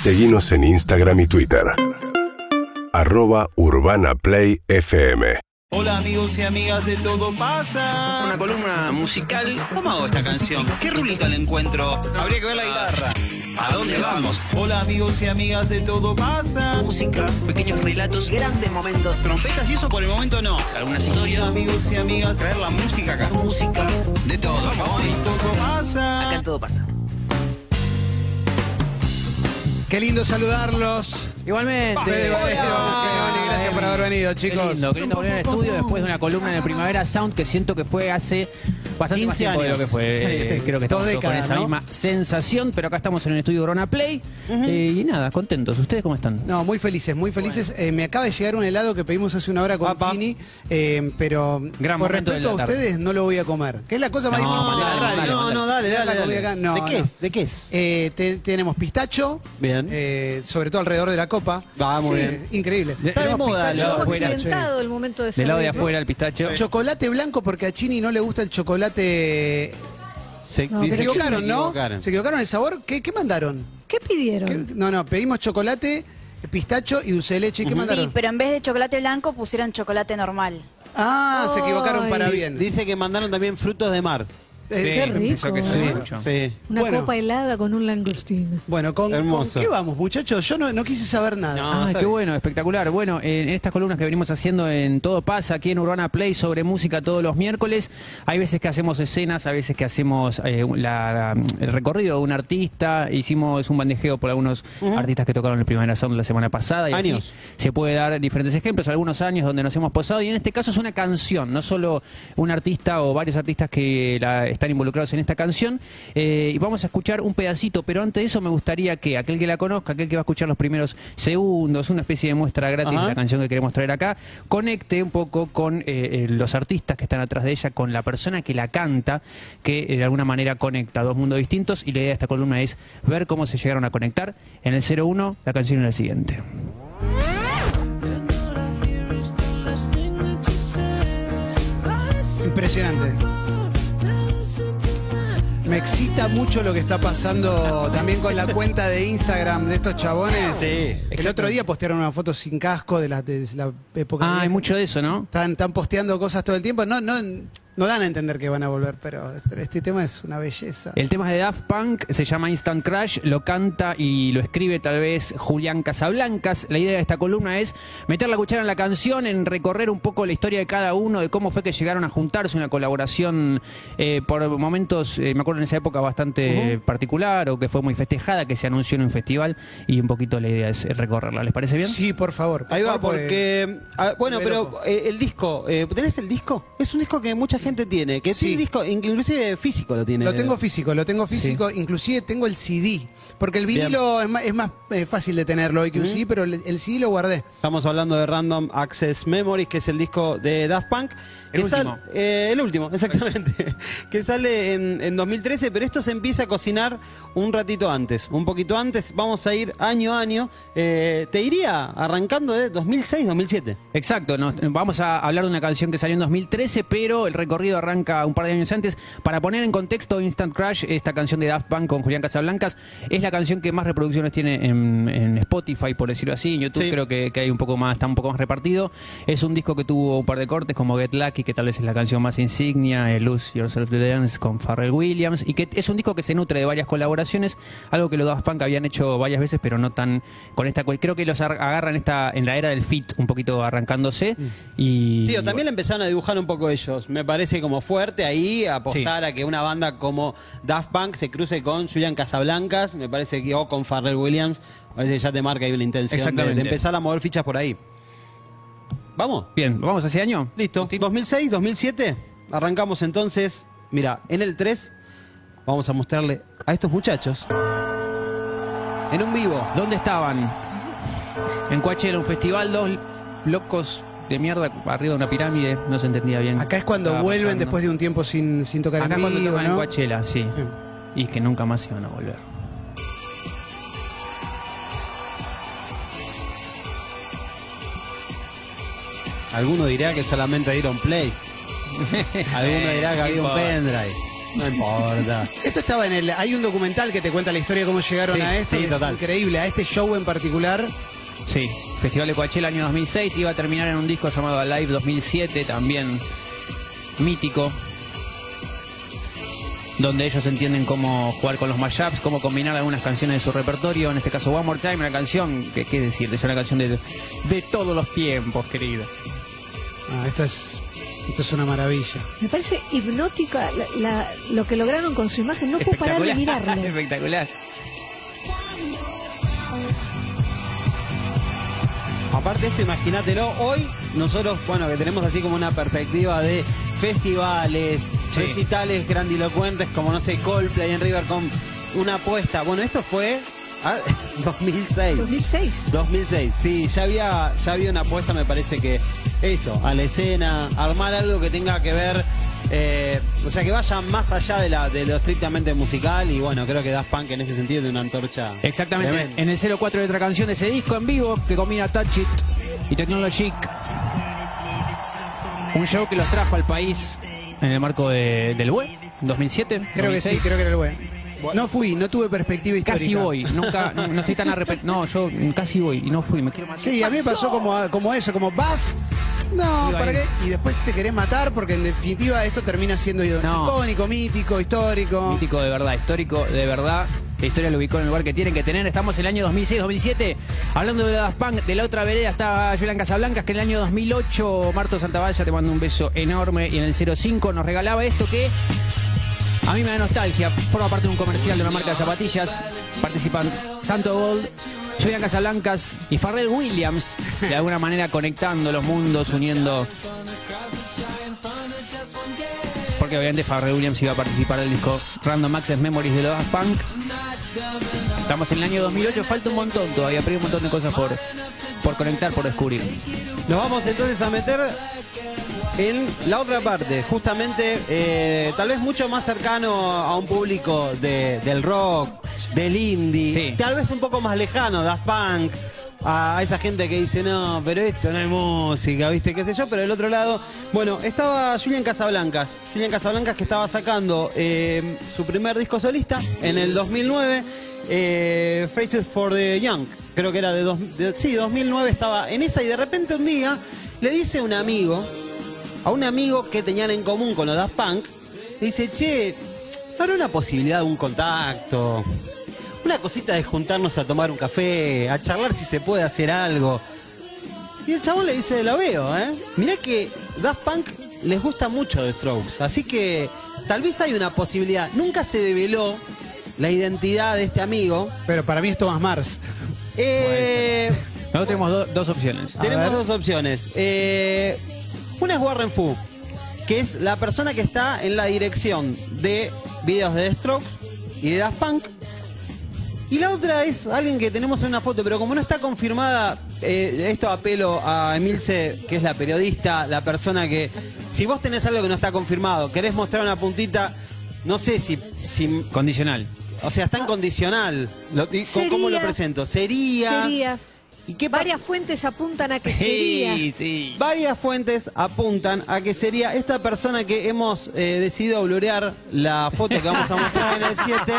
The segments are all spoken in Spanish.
Seguimos en Instagram y Twitter. Arroba Urbana Play FM. Hola amigos y amigas de Todo Pasa. Una columna musical. ¿Cómo hago esta canción? ¿Qué rulito le encuentro? Habría que ver la guitarra. ¿A dónde vamos? Hola amigos y amigas de Todo Pasa. Música, pequeños relatos, grandes momentos, trompetas y eso por el momento no. Algunas historias. Amigos y amigas, Traer la música acá. Música, de todo. Hoy, Todo Pasa. acá en todo pasa. Qué lindo saludarlos. Igualmente. Fede Valero, gracias por haber venido, Qué chicos. lindo, qué lindo volver al estudio después de una columna en el Primavera Sound que siento que fue hace bastante más 15 tiempo de lo que fue. Eh, creo que estamos con esa ¿no? misma sensación, pero acá estamos en el estudio Corona Play. Eh, y nada, contentos. ¿Ustedes cómo están? No, muy felices, muy felices. Eh, me acaba de llegar un helado que pedimos hace una hora con Papá. Chini, eh, pero Gran por respeto a ustedes no lo voy a comer. Que es la cosa más No, difícil de la dale, radio. dale, no, no, dale, dale. la comida dale. acá. No, ¿De qué no. es? ¿De qué es? Eh, te- tenemos pistacho, Bien. eh, sobre todo alrededor de la copa. Va, muy Sí, bien. Increíble. De- Está de moda, el momento de Del lado de afuera el pistacho. Chocolate blanco porque a Chini no le gusta el chocolate. Se, No, Se equivocaron, se ¿no? equivocaron. ¿Se equivocaron el sabor? ¿Qué, qué mandaron? ¿Qué pidieron? ¿Qué- No, no, pedimos chocolate, pistacho y dulce de leche. ¿Y ¿Qué mandaron? Sí, pero en vez de chocolate blanco pusieron chocolate normal. Ah, se equivocaron para bien. Dice que mandaron también frutos de mar. Eh, Qué rico, que sí, mucho. Sí. Una Bueno. copa helada con un langostín. Bueno, ¿con, Hermoso. con qué vamos, muchachos? Yo no, no quise saber nada. No. Ah, qué bueno, espectacular. Bueno, en estas columnas que venimos haciendo en Todo Pasa, aquí en Urbana Play, sobre música todos los miércoles, hay veces que hacemos escenas, hay veces que hacemos eh, la- el recorrido de un artista, hicimos un bandejeo por algunos artistas que tocaron el Primera Sound la semana pasada, y así Años. se puede dar diferentes ejemplos, algunos años donde nos hemos posado, y en este caso es una canción, no solo un artista o varios artistas que la- están involucrados en esta canción, eh, y vamos a escuchar un pedacito, pero antes de eso me gustaría que aquel que la conozca, aquel que va a escuchar los primeros segundos, una especie de muestra gratis Ajá. de la canción que queremos traer acá, conecte un poco con eh, eh, los artistas que están atrás de ella, con la persona que la canta, que eh, de alguna manera conecta dos mundos distintos, y la idea de esta columna es ver cómo se llegaron a conectar. En el 01, la canción es la siguiente. Impresionante. Me excita mucho lo que está pasando también con la cuenta de Instagram de estos chabones. Sí. El otro día postearon una foto sin casco de la, de la época. Ah, hay mucho de eso, ¿no? Están, están posteando cosas todo el tiempo. No, no, no dan a entender que van a volver, pero este, este tema es una belleza. El tema es de Daft Punk, se llama Instant Crash, lo canta y lo escribe tal vez Julián Casablancas. La idea de esta columna es meter la cuchara en la canción, en recorrer un poco la historia de cada uno, de cómo fue que llegaron a juntarse, una colaboración eh, por momentos, eh, me acuerdo en esa época bastante particular o que fue muy festejada, que se anunció en un festival y un poquito la idea es recorrerla. ¿Les parece bien? Sí, por favor. Ahí va, Por favor, porque. ah, bueno, pero eh, el disco, eh, ¿tenés el disco? Es un disco que mucha gente tiene, que Sí. disco, in- inclusive físico lo tiene. Lo tengo físico, lo tengo físico, inclusive tengo el CD, porque el Bien. vinilo es más, es más, eh, fácil de tenerlo hoy que un CD, pero el, el CD lo guardé. Estamos hablando de Random Access Memories, que es el disco de Daft Punk. El que sal- último. eh, el último, exactamente. que sale en, en 2013, pero esto se empieza a cocinar un ratito antes, un poquito antes. Vamos a ir año a año. Eh, te iría arrancando de 2006-2007. Exacto, nos- vamos a hablar de una canción que salió en 2013, pero el recorrido arranca un par de años antes. Para poner en contexto Instant Crash, esta canción de Daft Punk con Julián Casablancas, es la canción que más reproducciones tiene en, en Spotify, por decirlo así. En YouTube Sí. creo que, que hay un poco más, está un poco más repartido. Es un disco que tuvo un par de cortes como Get Lucky, que tal vez es la canción más insignia, eh, Lose Yourself to Dance con Pharrell Williams, y que es un disco que se nutre de varias colaboraciones, algo que los Daft Punk habían hecho varias veces, pero no tan con esta. Creo que los ar- agarran esta en la era del fit, un poquito arrancándose. Y, Sí, o también empezaron a dibujar un poco ellos. Me parece como fuerte ahí apostar a que una banda como Daft Punk se cruce con Julian Casablancas. Me parece que o con Pharrell Williams. Me parece que ya te marca ahí una intención de, empezar a mover fichas por ahí. ¿Vamos? Bien, ¿vamos hacia año? Listo. Tip. 2006, 2007. Arrancamos entonces. Mira, en el 3 vamos a mostrarle a estos muchachos en un vivo. ¿Dónde estaban? En Coachella, un festival, dos locos de mierda arriba de una pirámide, no se entendía bien. Acá es cuando vuelven pasando. después de un tiempo sin, sin tocar Acá en es cuando vivo, tocan en ¿no? Coachella, sí. Sí. Y que nunca más iban a volver. Alguno dirá que solamente dieron play. Alguno dirá que había un pendrive. No importa. Esto estaba en el. Hay un documental que te cuenta la historia de cómo llegaron Sí, a esto. sí, total. Increíble. A este show en particular. Sí, Festival de Coachella año 2006, iba a terminar en un disco llamado Alive 2007, también mítico, donde ellos entienden cómo jugar con los mashups, cómo combinar algunas canciones de su repertorio, en este caso One More Time, una canción, que qué decir, es una canción de, de todos los tiempos, querido. Ah, esto es. Esto es una maravilla. Me parece hipnótica la- la- lo que lograron con su imagen. No puedo parar de mirarlo. Espectacular. Aparte de esto, imagínatelo, hoy nosotros, bueno, que tenemos así como una perspectiva de festivales, Sí. recitales grandilocuentes, como no sé, Coldplay en River con una apuesta. Bueno, esto fue ah, 2006. 2006. 2006, sí, ya había, ya había una apuesta, me parece que eso, a la escena, armar algo que tenga que ver, eh, o sea, que vaya más allá de, la, de lo estrictamente musical y bueno, creo que Daft Punk en ese sentido tiene una antorcha. Exactamente, tremenda. en el 04 de otra canción de ese disco en vivo que combina Touch It y Technologic. Un show que los trajo al país en el marco de- del web, 2007. Creo que sí, 2006. creo que era el buen. No fui, no tuve perspectiva histórica. Casi voy, nunca, no, no estoy tan arrepentido. No, yo casi voy y no fui, me quiero matar. Sí, a mí me pasó como, como eso, como vas. No, ¿para qué? Y después te querés matar porque en definitiva esto termina siendo No. icónico, mítico, histórico. Mítico de verdad, histórico de verdad. La historia lo ubicó en el lugar que tienen que tener. Estamos en el año 2006-2007. Hablando de Daft Punk, de la otra vereda está Julián Casablancas, que en el año 2008, Marto Santavalla, te mando un beso enorme. Y en el 05 nos regalaba esto que a mí me da nostalgia. Forma parte de un comercial de una marca de zapatillas. Participan Santo Gold, Julián Casablancas y Farrell Williams. De alguna manera conectando los mundos, uniendo porque obviamente Farrell Williams iba a participar del disco Random Access Memories de los Punk. Estamos en el año 2008, falta un montón todavía, pero hay un montón de cosas por, por conectar, por descubrir. Nos vamos entonces a meter en la otra parte, justamente eh, tal vez mucho más cercano a un público de- del rock, del indie, Sí. tal vez un poco más lejano, Daft Punk, a esa gente que dice, no, pero esto no es música, ¿viste? ¿Qué sé yo? Pero del otro lado, bueno, estaba Julian Casablancas, Julian Casablancas que estaba sacando eh, su primer disco solista en el 2009, eh, Faces for the Young, creo que era de, dos, de- sí, 2009 estaba en esa y de repente un día le dice un amigo, a un amigo que tenían en común con los Daft Punk, le dice, che, ¿no habrá una posibilidad de un contacto? Una cosita de juntarnos a tomar un café, a charlar si se puede hacer algo. Y el chabón le dice, lo veo, ¿eh? Mirá que Daft Punk les gusta mucho The Strokes, así que tal vez hay una posibilidad. Nunca se develó la identidad de este amigo. Pero para mí es Thomas Mars. Eh, Nosotros tenemos do- dos opciones. A tenemos ver. dos opciones. Eh, una es Warren Fu, que es la persona que está en la dirección de videos de The Strokes y de Daft Punk. Y la otra es alguien que tenemos en una foto, pero como no está confirmada, eh, esto apelo a Emilce, que es la periodista, la persona que, si vos tenés algo que no está confirmado, querés mostrar una puntita, no sé si, si Condicional. o sea, está en condicional. Lo- ¿cómo- ¿Cómo lo presento? Sería. Sería. ¿Y qué pasa? Varias fuentes apuntan a que sería. Sí, sí. Varias fuentes apuntan a que sería esta persona que hemos eh, decidido blurear la foto que vamos a mostrar en el 7.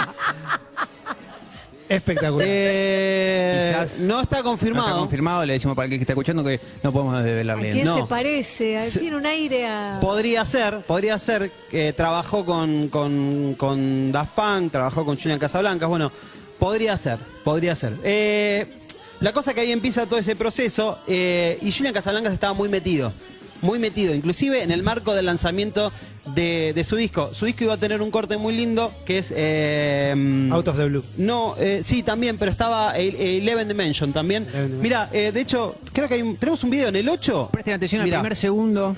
Espectacular. Eh, Quizás no está No confirmado. está confirmado, le decimos para el que está escuchando que no podemos ¿A develarle. quién No. se parece? A- Se- Tiene un aire a. Podría ser, podría ser que trabajó con, con, con Daft Punk, trabajó con Julian Casablancas, bueno, podría ser, podría ser. Eh, la cosa que ahí empieza todo ese proceso, eh, y Julian Casablancas estaba muy metido, muy metido, inclusive en el marco del lanzamiento de, de su disco. Su disco iba a tener un corte muy lindo, que es... eh, Out of the Blue. no, eh, sí, también, pero estaba el- el Eleven Dimension también. Mira, eh, de hecho, creo que hay un- tenemos un video en el 8. Presten atención al Mirá, primer segundo.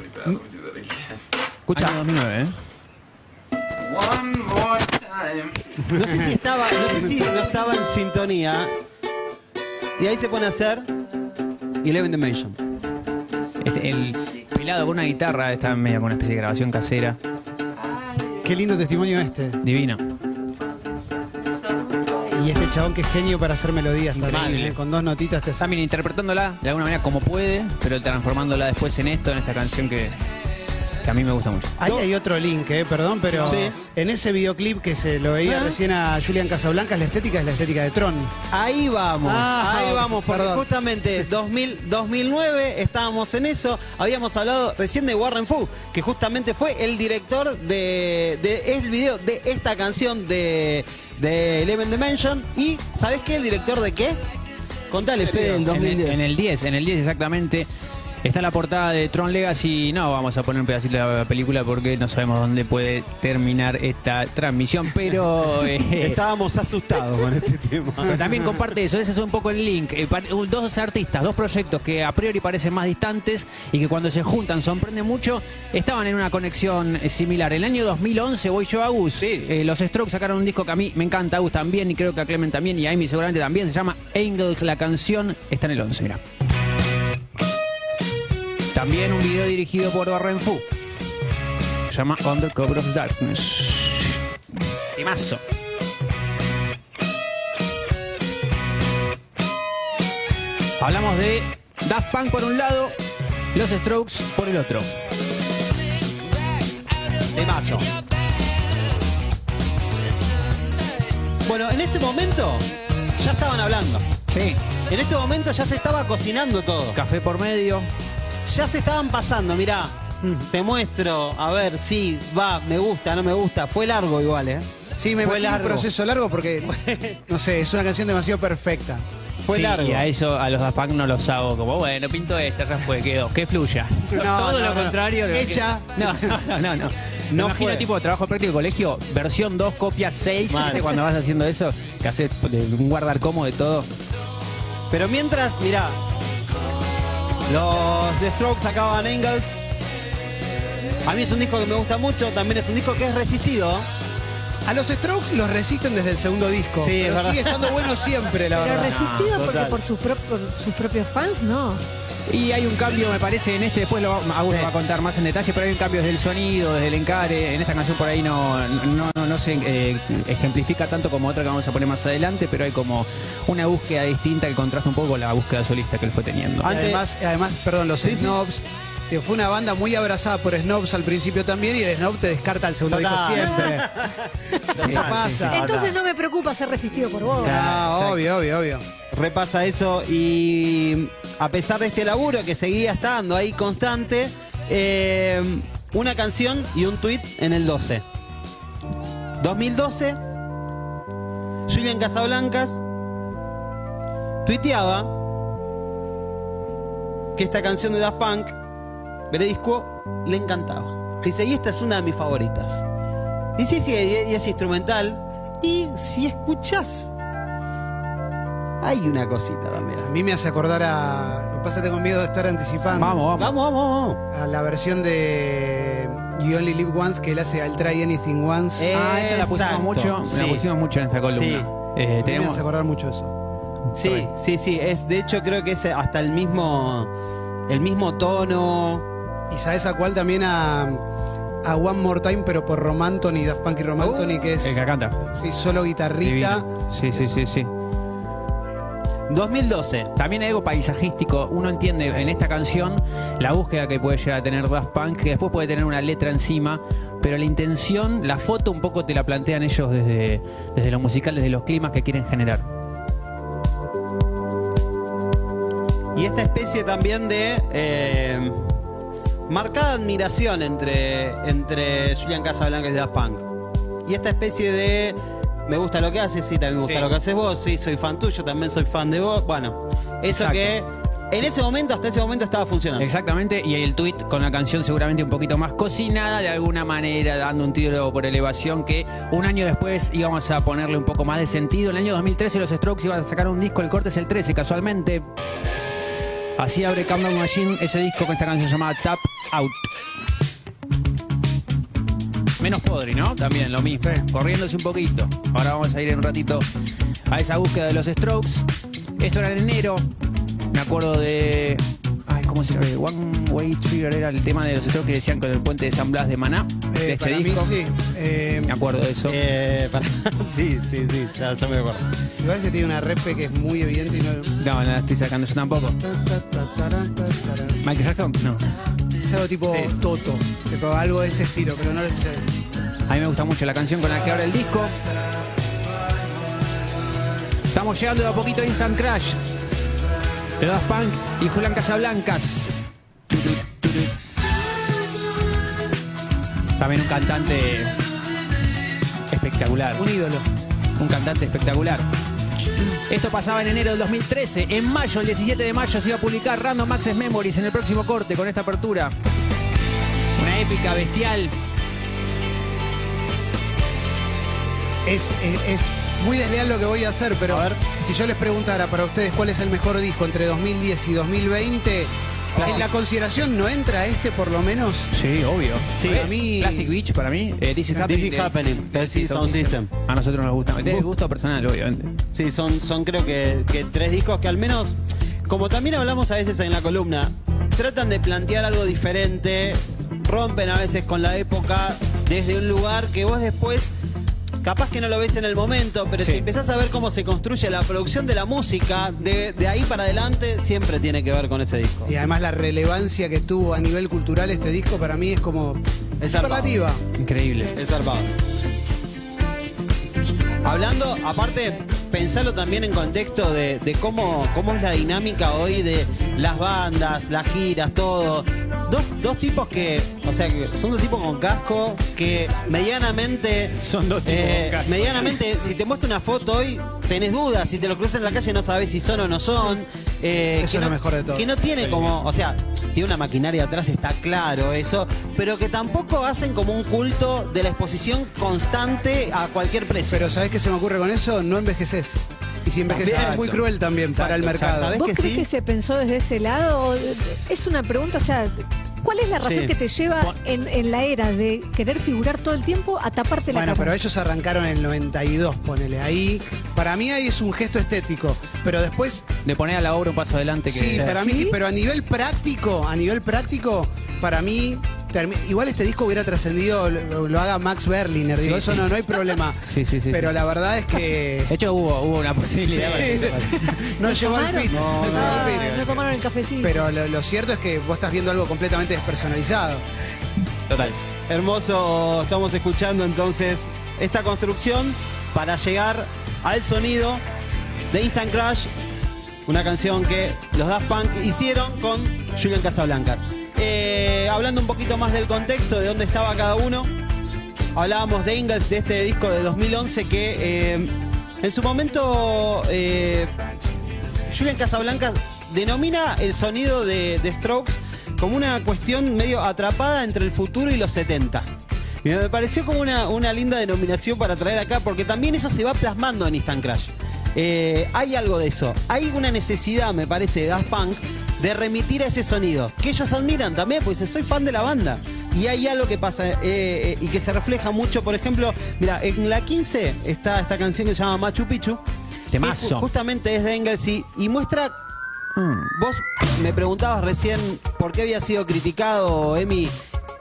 escuchá. Año 2009, ¿eh? No sé si estaba, no sé si no estaba en sintonía. Y ahí se pone a hacer Eleven Dimension. Este, el pelado con una guitarra, está media con una especie de grabación casera. Qué lindo testimonio este. Divino. Y este chabón que es genio para hacer melodías también. ¿eh? Con dos notitas te También interpretándola de alguna manera como puede, pero transformándola después en esto, en esta canción que que a mí me gusta mucho. Ahí hay otro link, eh, perdón, pero Sí. en ese videoclip que se lo veía Ah. recién a Julian Casablanca, la estética es la estética de Tron. Ahí vamos, Ah, ahí vamos, porque perdón. justamente 2000, 2009 estábamos en eso, habíamos hablado recién de Warren Fu, que justamente fue el director de, de el video de esta canción de, de Eleven Dimension y ¿sabes qué? ¿El director de qué? Contale, Fede, del En el, 2010. en el 10, en el 10 exactamente. Está la portada de Tron Legacy. No vamos a poner un pedacito de la película porque no sabemos dónde puede terminar esta transmisión, pero eh, Estábamos asustados con este tema. pero también comparte eso. Ese es un poco el link. Eh, Dos artistas, dos proyectos que a priori parecen más distantes y que cuando se juntan sorprende mucho. Estaban en una conexión eh, similar. El año 2011, voy yo, Agus. Sí. eh, los Strokes sacaron un disco que a mí me encanta, Agus también, y creo que a Clement también, y a Amy seguramente también. Se llama Angels. La canción está en el 11, mira. También un video dirigido por Warren Fu. Se llama Undercover of Darkness. Timazo. Hablamos de Daft Punk por un lado, los Strokes por el otro. Temazo. Bueno, en este momento ya estaban hablando. Sí, En este momento ya se estaba cocinando todo. café por medio. Ya se estaban pasando, mirá. Te muestro, a ver, sí, va, me gusta, no me gusta. Fue largo igual, ¿eh? Sí, me Fue imagino un largo. proceso largo porque, no sé, es una canción demasiado perfecta. Fue Sí, largo. Y a eso, a los Daft Punk no los hago como, bueno, pinto esta, ya fue, quedó, que fluya. No, Todo no, lo no. contrario. lo Hecha. No, no, no, no. no. Imagino fue. tipo de trabajo práctico de colegio, versión 2, copia 6, Mal. ¿viste? cuando vas haciendo eso, que haces un guardar como de todo. Pero mientras, mirá, los The Strokes sacaban Angles. A mí es un disco que me gusta mucho, también es un disco que es resistido. A los Strokes los resisten desde el segundo disco. Sí, es pero verdad. sigue estando bueno siempre, la Pero verdad. resistido porque total. por sus, pro- por sus propios fans, no. Y hay un cambio, me parece, en este, después lo va, Agus lo va a contar más en detalle, pero hay un cambio desde el sonido, desde el encare. En esta canción por ahí no, no, no, no se eh, ejemplifica tanto como otra que vamos a poner más adelante, pero hay como una búsqueda distinta que contrasta un poco con la búsqueda solista que él fue teniendo. Y Además, además, perdón, los Snobs, que fue una banda muy abrazada por Snobs al principio también, y el Snob te descarta el segundo disco siempre. ¿Qué pasa? Entonces no me preocupa ser resistido por vos. Ah, obvio, obvio, obvio. repasa eso y a pesar de este laburo que seguía estando ahí constante, eh, una canción y un tweet en el 12. 2012, Julian Casablancas tuiteaba que esta canción de Daft Punk, Veredisco, le encantaba. Dice, y esta es una de mis favoritas. Y sí, sí, y es instrumental. Y si escuchás hay una cosita también. A mí me hace acordar a. Lo que pasa es que tengo miedo de estar anticipando. Vamos, vamos. Vamos, vamos, vamos. A la versión de You Only Live Once que él hace al Try Anything Once. Eh, Ah, esa la pusimos mucho, sí. la pusimos mucho en esta columna. Sí. Eh, A mí me tenemos, hace acordar mucho eso. Sí, sí, sí. Es, de hecho, creo que es hasta el mismo. El mismo tono. Y sabes a cuál también a. A One More Time, pero por Romantoni, Daft Punk y Romantoni, que es. el que canta. Sí, solo guitarrita. Divino. Sí, sí, sí, sí. 2012. También hay algo paisajístico. Uno entiende en esta canción la búsqueda que puede llegar a tener Daft Punk, que después puede tener una letra encima, pero la intención, la foto un poco te la plantean ellos desde, desde lo musical, desde los climas que quieren generar. Y esta especie también de. eh, marcada admiración entre, entre Julian Casablancas y Daft Punk. Y esta especie de. Me gusta lo que haces, sí, también me gusta Sí. lo que haces vos, sí, soy fan tuyo, también soy fan de vos. Bueno, eso Exacto. que en ese momento, hasta ese momento estaba funcionando. Exactamente, y el tweet con la canción seguramente un poquito más cocinada de alguna manera, dando un tiro por elevación que un año después íbamos a ponerle un poco más de sentido. En el año 2013 los Strokes iban a sacar un disco, el corte es el 13 casualmente. Así abre Countdown Machine ese disco con esta canción llamada Tap Out. Menos podri, ¿no? También lo mismo. Corriéndose un poquito. Ahora vamos a ir en un ratito a esa búsqueda de los Strokes. Esto era en enero. Me acuerdo de. Ay, ¿cómo se llama? One Way Trigger era el tema de los Strokes que decían con el puente de San Blas de Maná. de Eh, este para disco. mí sí. Eh, Me acuerdo de eso. Eh, para- sí, sí, sí, ya, ya me acuerdo. igual que tiene una refe que es muy evidente y no. No, no la estoy sacando yo tampoco. Michael Jackson, no. Algo tipo Sí. Toto, tipo algo de ese estilo, pero no lo estoy. A mí me gusta mucho la canción con la que abre el disco. Estamos llegando de a poquito a Instant Crash. De Daft Punk y Julián Casablancas. También un cantante espectacular. Un ídolo. Un cantante espectacular. Esto pasaba en enero del 2013. En mayo, el 17 de mayo, se iba a publicar Random Access Memories en el próximo corte con esta apertura. Una épica, bestial. Es, es, es muy desleal lo que voy a hacer, pero si yo les preguntara para ustedes cuál es el mejor disco entre 2010 y 2020, en la consideración no entra este por lo menos. Sí, obvio. Sí. Para mí- Plastic Beach, para mí. eh, This is Happening. This is Happening, Sound System. A nosotros nos gusta. Es gusto personal, obviamente. Sí, son, son creo que, que tres discos que al menos, como también hablamos a veces en la columna, tratan de plantear algo diferente, rompen a veces con la época desde un lugar que vos después capaz que no lo ves en el momento, pero Sí. si empezás a ver cómo se construye la producción de la música, de, de ahí para adelante, siempre tiene que ver con ese disco. Y además la relevancia que tuvo a nivel cultural este disco para mí es como Es. Increíble. Es zarpado. Hablando, aparte, pensarlo también en contexto de, de cómo, cómo es la dinámica hoy de las bandas, las giras, todo. Dos, dos tipos que, o sea, que son dos tipos con casco que medianamente. Son dos tipos eh, con casco. Medianamente, si te muestro una foto hoy, tenés dudas. Si te lo cruzas en la calle, no sabes si son o no son. Eh, Eso que es lo no- mejor de todo. Que no tiene como, o sea, tiene una maquinaria atrás, está claro eso, pero que tampoco hacen como un culto de la exposición constante a cualquier precio. Pero ¿sabés qué se me ocurre con eso? No envejeces. Y si envejeces es muy cruel también para el mercado. ¿Sabés ¿Vos que crees sí? que se pensó desde ese lado? Es una pregunta, o sea, ¿cuál es la razón Sí. que te lleva en, en la era de querer figurar todo el tiempo a taparte la Bueno, cara? pero ellos arrancaron en el 92, ponele ahí. Para mí ahí es un gesto estético, pero después De poner a la obra un paso adelante que. Sí, para mí ¿Sí? sí, pero a nivel práctico, a nivel práctico, para mí, igual este disco hubiera trascendido, lo, lo haga Max Berliner, digo, Sí, eso sí. No, no hay problema. Sí, sí, sí, Pero sí. la verdad es que De hecho, hubo, hubo una posibilidad. no llegó al ¿Tomaron? pit. No, no Ah, pit. no tomaron el cafecito. Pero lo, lo cierto es que vos estás viendo algo completamente despersonalizado. Total. Hermoso, estamos escuchando entonces esta construcción para llegar al sonido de Instant Crash, una canción que los Daft Punk hicieron con Julian Casablancas. Eh, hablando un poquito más del contexto, de dónde estaba cada uno, hablábamos de Ingalls, de este disco de 2011 que eh, en su momento eh, Julian Casablancas denomina el sonido de, Strokes como una cuestión medio atrapada entre el futuro y los 70. Y me pareció como una, una linda denominación para traer acá, porque también eso se va plasmando en Instant Crash. Hay algo de eso. Hay una necesidad, me parece, de Daft Punk de remitir a ese sonido. Que ellos admiran también, pues soy fan de la banda. Y hay algo que pasa eh, eh, y que se refleja mucho. Por ejemplo, mira, en la 15 está esta canción que se llama Machu Picchu. Temazo. justamente es de Engels y, y muestra Vos me preguntabas recién por qué había sido criticado Emi,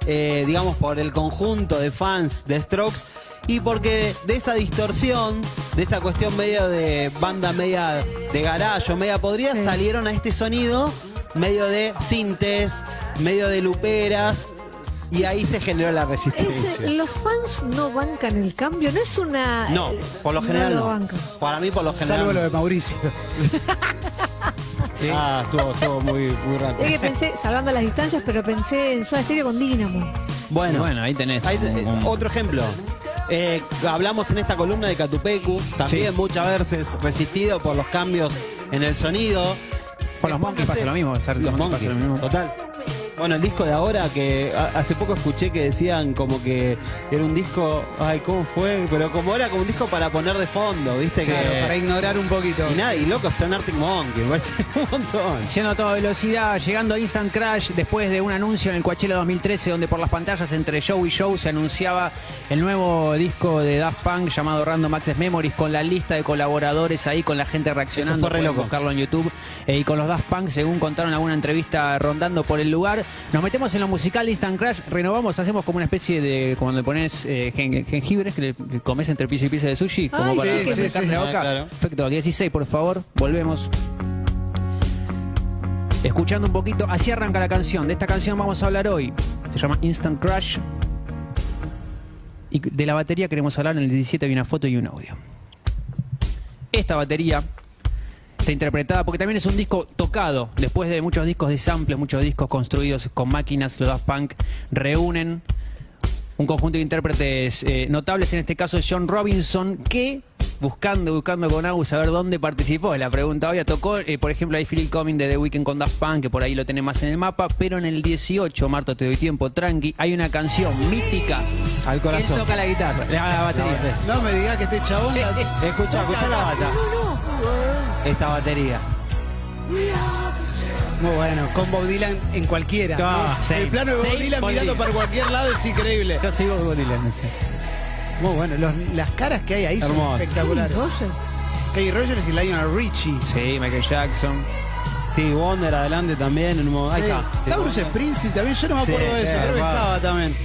eh, digamos, por el conjunto de fans de Strokes. Y porque de esa distorsión, de esa cuestión medio de banda media de garage o media podrida, Sí. salieron a este sonido medio de sintes, medio de luperas. Y ahí se generó la Es- resistencia. los fans no bancan el cambio, no es una. No, por lo general lo no. Para mí, por lo general. Salvo lo de Mauricio. Ah, estuvo, estuvo muy, muy rápido. Es que pensé, salvando las distancias, pero pensé en Soda Stereo con Dynamo. Bueno, Bueno, ahí tenés. Ahí te- un- un- otro ejemplo. Eh, hablamos en esta columna de Catupecu, también Sí. muchas veces resistido por los cambios en el sonido. Con los Monkeys pasa lo mismo, Los Monkeys, lo mismo. total. Bueno, el disco de ahora que a- hace poco escuché que decían como que era un disco, ay, ¿cómo fue? Pero como era como un disco para poner de fondo, ¿viste? Claro, que, para ignorar un poquito. y nada, y locos son Arctic Monkey, parece un montón. Yendo a toda velocidad, llegando a Instant Crash después de un anuncio en el Coachella 2013 donde por las pantallas entre show y show se anunciaba el nuevo disco de Daft Punk llamado Random Access Memories con la lista de colaboradores ahí, con la gente reaccionando, Eso fue re loco. buscarlo en YouTube eh, y con los Daft Punk según contaron en alguna entrevista rondando por el lugar. Nos metemos en lo musical Instant Crash, renovamos, hacemos como una especie de, como le pones eh, jen- jengibres que le comes entre pieza y pieza de sushi, como Ay, para sí, sí, sí. la boca. Ah, claro. Perfecto, 16 por favor, volvemos. escuchando un poquito. Así arranca la canción. De esta canción vamos a hablar hoy. Se llama Instant Crush. Y de la batería queremos hablar. En el 17 hay una foto y un audio. Esta batería está interpretada porque también es un disco tocado. Después de muchos discos de samples, muchos discos construidos con máquinas, los Daft Punk reúnen un conjunto de intérpretes eh, notables. En este caso es John Robinson, que buscando, buscando con Agus a ver dónde participó. La pregunta hoy tocó, eh, por ejemplo, hay Phil Coming de The Weeknd con Daft Punk, que por ahí lo tiene más en el mapa, pero en el 18, Marto, te doy tiempo, tranqui, hay una canción mítica. Al corazón. Él toca la guitarra, la, la batería. No me digas que este chabón. la- Escucha, escucha la bata. Esta batería. Muy bueno, con Bob Dylan en cualquiera. Ah, ¿no? same, el plano de Bob Dylan Bob mirando Dylan. para cualquier lado es increíble. Yo sigo con Dylan, no sé. Muy bueno, los- las caras que hay ahí son espectaculares. Rogers. Kay Rogers y Lionel Richie. Sí, Michael Jackson. Stevie Wonder adelante también. En un Ahí está. Está Bruce Springsteen también, yo no me Sí, acuerdo de eso, sí, creo que estaba también.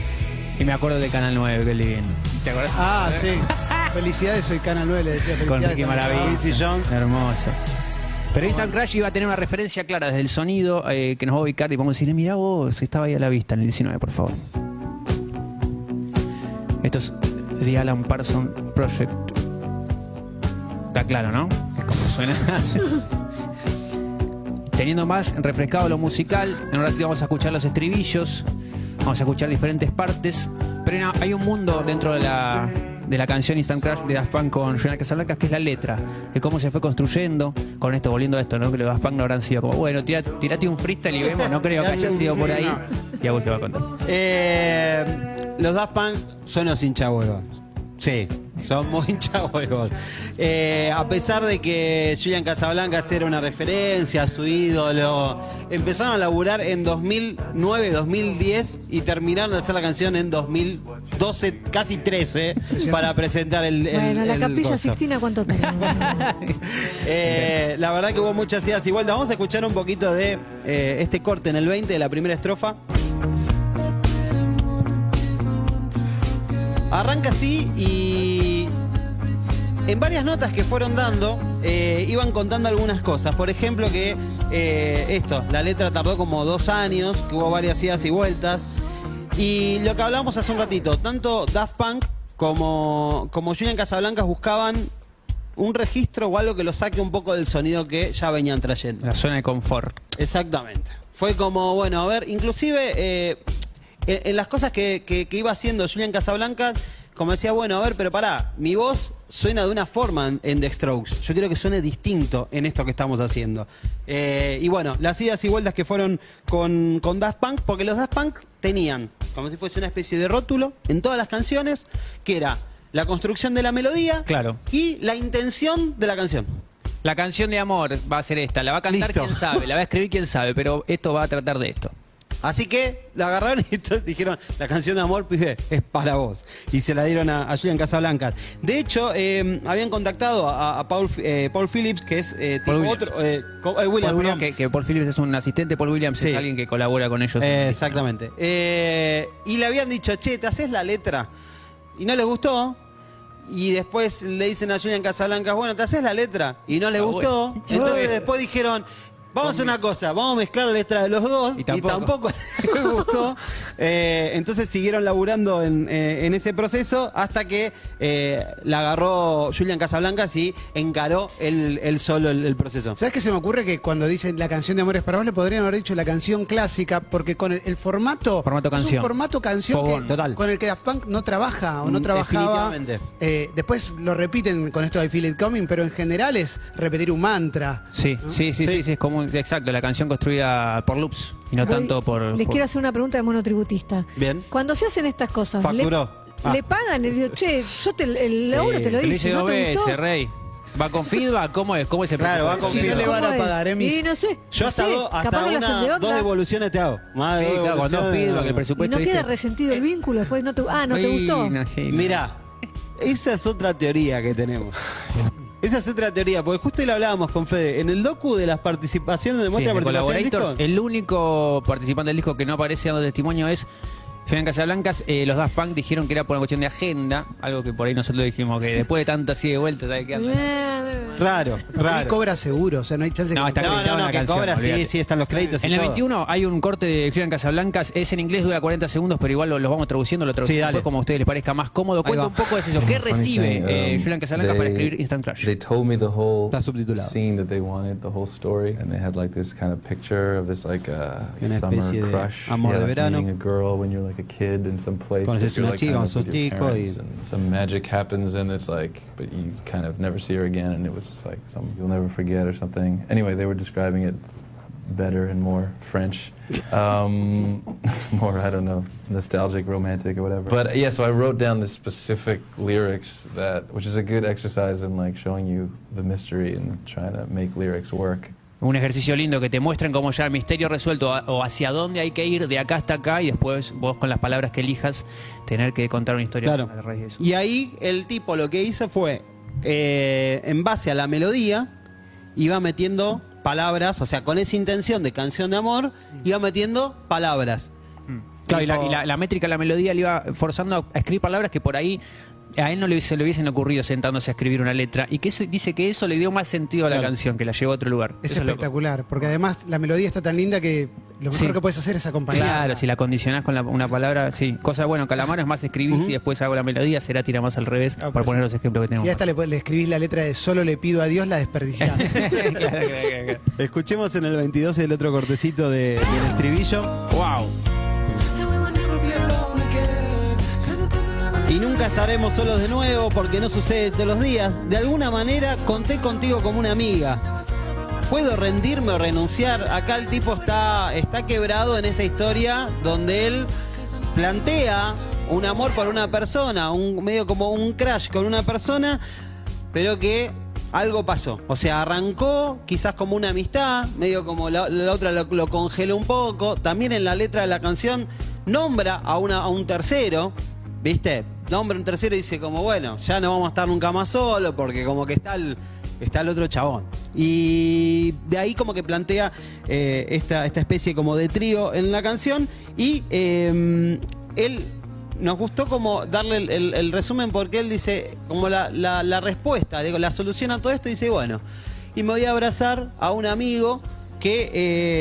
Y me acuerdo del Canal 9, qué lindo. ¿Te acuerdas? Ah, sí. Felicidades, soy Canal 9, le decía Con. Ricky. Maravilla. Quincy Jones. Hermoso. Pero Instant Crash iba a tener una referencia clara desde el sonido eh, que nos va a ubicar y vamos a decirle, mira vos, estaba ahí a la vista en el 19, por favor. Esto es The Alan Parsons Project. Está claro, ¿no? Es como suena. Teniendo más refrescado lo musical, en un ratito vamos a escuchar los estribillos, vamos a escuchar diferentes partes, pero hay un mundo dentro de la, de la canción Instant Crash de Daft Punk con Juliana Casablancas, que es la letra, de cómo se fue construyendo, con esto, volviendo a esto, ¿no? Que los Daft Punk no habrán sido como, bueno, tira- tirate un freestyle y vemos, no creo que haya sido por ahí. Y a vos te va a contar. Eh, los Daft Punk son los hinchahuevos. Sí, son muy hinchahuevos. Eh, a pesar de que Julian Casablancas era una referencia a su ídolo, empezaron a laburar en 2009, 2010 y terminaron de hacer la canción en 2012, casi 13, para presentar el. el- Bueno, la el capilla. Sixtina, ¿cuánto tenemos? Eh, la verdad que hubo muchas y vueltas. Vamos a escuchar un poquito de eh, este corte en el 20 de la primera estrofa. Arranca así y en varias notas que fueron dando eh, iban contando algunas cosas. Por ejemplo que eh, esto, la letra tardó como dos años, que hubo varias idas y vueltas. Y lo que hablábamos hace un ratito, tanto Daft Punk como, como Julian Casablancas buscaban un registro o algo que lo saque un poco del sonido que ya venían trayendo. La zona de confort. Exactamente. Fue como, bueno, a ver, inclusive eh, en, en las cosas que, que- que iba haciendo Julian Casablanca, como decía, bueno, a ver, pero pará, mi voz suena de una forma en, en The Strokes. Yo quiero que suene distinto en esto que estamos haciendo. Eh, y bueno, las idas y vueltas que fueron con, con Daft Punk, porque los Daft Punk tenían, como si fuese una especie de rótulo en todas las canciones, que era la construcción de la melodía Claro. y la intención de la canción. La canción de amor va a ser esta, la va a cantar Listo. quién sabe, la va a escribir quién sabe, pero esto va a tratar de esto. Así que la agarraron y dijeron, la canción de amor pibe, es para vos. Y se la dieron a, a Julian Casablancas. De hecho, eh, habían contactado a, a Paul, eh, Paul Phillips, que es eh, Paul tipo otro... eh, Paul perdón. que, que Paul Phillips es un asistente, Paul Williams Sí. es alguien que colabora con ellos. Exactamente. Y le habían dicho, che, ¿te haces la letra? Y no les gustó. Y después le dicen a Julian Casablancas, bueno, ¿te haces la letra? Y no les Ah, gustó. bueno. Entonces después dijeron, vamos a hacer una cosa, vamos a mezclar la letra de los dos. Y Y tampoco. les gustó. Eh, entonces siguieron laburando en, eh, en ese proceso hasta que eh, la agarró Julian Casablancas y encaró él, él solo el, el proceso. ¿Sabes qué se me ocurre? Que cuando dicen la canción de Amores para vos le podrían haber dicho la canción clásica, porque con el, el formato. Formato Es un canción. formato canción Fogón. que- Total. con el que Daft Punk no trabaja o no Mm, trabajaba. definitivamente. Eh, después lo repiten con esto de Feel It Coming, pero en general es repetir un mantra. Sí, sí, sí, sí, sí, es como, exacto, la canción construida por loops y no Voy- tanto por... Les por- quiero hacer una pregunta de monotributista. Bien. Cuando se hacen estas cosas, ¿le, Facturó. Ah. le pagan? Le digo, che, yo te, el laburo te lo Lo hice, ¿no dos te gustó? Rey. ¿Va con feedback? ¿Cómo es? ¿Cómo es el Claro, va presupuesto? con Si no feedback. le van a ¿Cómo es? pagar, Emis. Y no sé. Yo no hasta, sé, dos, hasta capaz que lo hacen una- de dos onda. devoluciones te hago. Más de Sí, dos claro, con dos devoluciones, feedback, el Y presupuesto... no queda resentido el vínculo, después no te, ah, no te gustó. no, sí, no. Mira, esa es otra teoría que tenemos. Esa es otra teoría, porque justo hoy lo hablábamos con Fede. En el docu de las participaciones, de Sí, muestra de participación del Collaborators, disco, el único participante del disco que no aparece dando testimonio es Julián Casablancas. Eh, los Daft Punk dijeron que era por una cuestión de agenda, algo que por ahí nosotros dijimos que después de tantas así de vueltas, ¿sabes qué? anda? Raro, raro. cobra seguro, o sea, no hay chance No, que está No, no, en no, la que canción, cobra, sí, olvídate. sí, están los créditos y En el todo. 21 hay un corte de Julián Casablancas, es en inglés, dura 40 segundos, pero igual lo, lo vamos traduciendo, lo traducimos Sí, después como a ustedes les parezca más cómodo. Cuenta un poco de eso. ¿Qué recibe eh, um, Julián Casablancas para they- escribir Instant Crush? They told me the whole Está subtitulado. scene that they wanted, the whole story, and they had like this kind of picture of this like uh, summer de crush. amor yeah, de like verano. a girl when you're like a kid in some place. Conoces that you're, like, chica kind of with your parents, and some magic happens and it's like, but you kind of never see her again, and it was just like some you'll never forget or something. Anyway, they were describing it better and more French, um, more I don't know, nostalgic, romantic, or whatever. But yeah, so I wrote down the specific lyrics that, which is a good exercise in like showing you the mystery and trying to make lyrics work. Un ejercicio lindo que te muestren como ya el misterio resuelto a- o hacia dónde hay que ir de acá hasta acá y después vos con las palabras que elijas tener que contar una historia Claro. a raíz de eso. Y ahí el tipo lo que hizo fue, eh, en base a la melodía, iba metiendo palabras, o sea, con esa intención de canción de amor, iba metiendo palabras. Claro, y la, y la- la métrica, la melodía le iba forzando a escribir palabras que por ahí a él no le, se le hubiesen ocurrido sentándose a escribir una letra. Y que eso, dice que eso le dio más sentido a la Claro. canción, que la llevó a otro lugar. Es Eso espectacular, porque además la melodía está tan linda que lo mejor Sí. que puedes hacer es acompañarla. Claro, si la condicionás con la- una palabra, sí. Cosa bueno, Calamaro es más escribir y después hago la melodía, será tira más al revés, Ah, por pero poner sí. los ejemplos que tenemos. Si a esta le, le escribís la letra de solo le pido a Dios, la desperdiciás. Claro, claro, claro, claro. Escuchemos en el 22 el otro cortecito de- del estribillo. Wow. Y nunca estaremos solos de nuevo porque no sucede todos los días. De alguna manera conté contigo como una amiga. ¿Puedo rendirme o renunciar? Acá el tipo está, está quebrado en esta historia donde él plantea un amor por una persona, un medio como un crash con una persona, pero que algo pasó. O sea, arrancó quizás como una amistad, medio como la, otra lo, lo congeló un poco. También en la letra de la canción nombra a, una, a un tercero, ¿viste? Nombra un tercero dice como, bueno, ya no vamos a estar nunca más solo porque como que está el, está el otro chabón. Y de ahí como que plantea eh, esta, esta especie como de trío en la canción y eh, él nos gustó como darle el, resumen porque él dice como la, la- la respuesta, digo, la solución a todo esto dice, bueno, y me voy a abrazar a un amigo que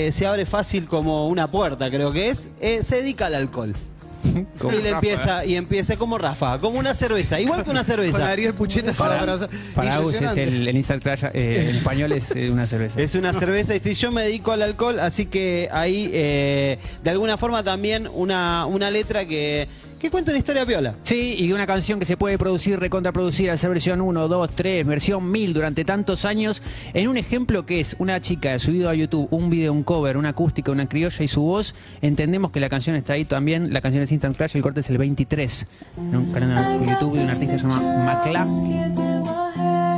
eh, se abre fácil como una puerta, creo que es, eh, se dedica al alcohol. Como y le Rafa. empieza, y empieza como Rafa, como una cerveza, igual que una Con cerveza. Ariel Pucheta. Para Agus es el, el Instant Crash, eh, en español es eh, una cerveza. Es una cerveza y si yo me dedico al alcohol, así que ahí eh, de alguna forma también una, una letra que, que cuenta una historia piola. Sí, y una canción que se puede producir, recontraproducir, hacer versión 1, 2, 3, versión 1000 durante tantos años, en un ejemplo que es una chica subido a YouTube, un video, un cover, una acústica, una criolla y su voz, entendemos que la canción está ahí también, la canción es Instant Crash, el corte es el 23, en un canal de YouTube de un artista que se llama Macla,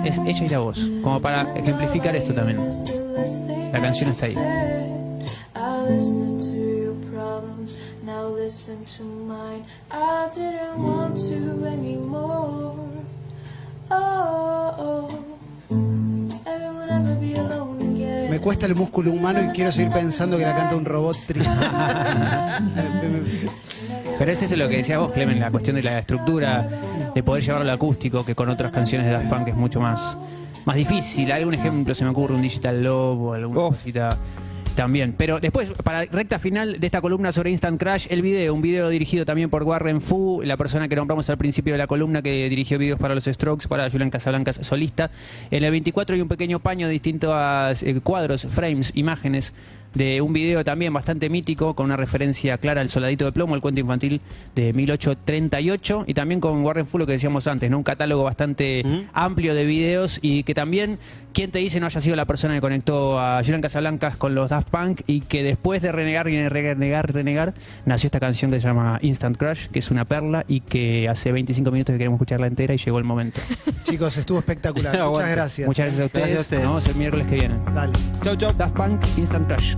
es ella y la voz, como para ejemplificar esto también. La canción está ahí. Listen to mine. I didn't want to anymore. Oh, oh. Me cuesta el músculo humano y quiero seguir pensando que la canta un robot triste. Pero es eso lo que decías vos, Clemen, la cuestión de la estructura, de poder llevarlo al acústico, que con otras canciones de Daft Punk es mucho más, más difícil. Algún ejemplo se me ocurre, un Digital Love o alguna cosita también. Pero después, para recta final de esta columna sobre Instant Crash, el video, un video dirigido también por Warren Fu, la persona que nombramos al principio de la columna, que dirigió videos para los Strokes, para Julian Casablancas solista. En el 24 hay un pequeño paño de distintos eh, cuadros, frames, imágenes de un video también bastante mítico, con una referencia clara al Soldadito de Plomo, el cuento infantil de 1838, y también con Warren Fu, lo que decíamos antes, ¿no? un catálogo bastante amplio de videos y que también, ¿quién te dice no haya sido la persona que conectó a Julian Casablancas con los Daft Punk y que después de renegar y renegar, renegar, nació esta canción que se llama Instant Crush, que es una perla y que hace 25 minutos que queremos escucharla entera y llegó el momento. Chicos, estuvo espectacular. Muchas gracias. Muchas gracias a ustedes. Gracias a ustedes. Nos vemos el miércoles que viene. Dale. Chau, chau. Daft Punk, Instant Crush.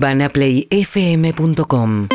UrbanaPlayFM.com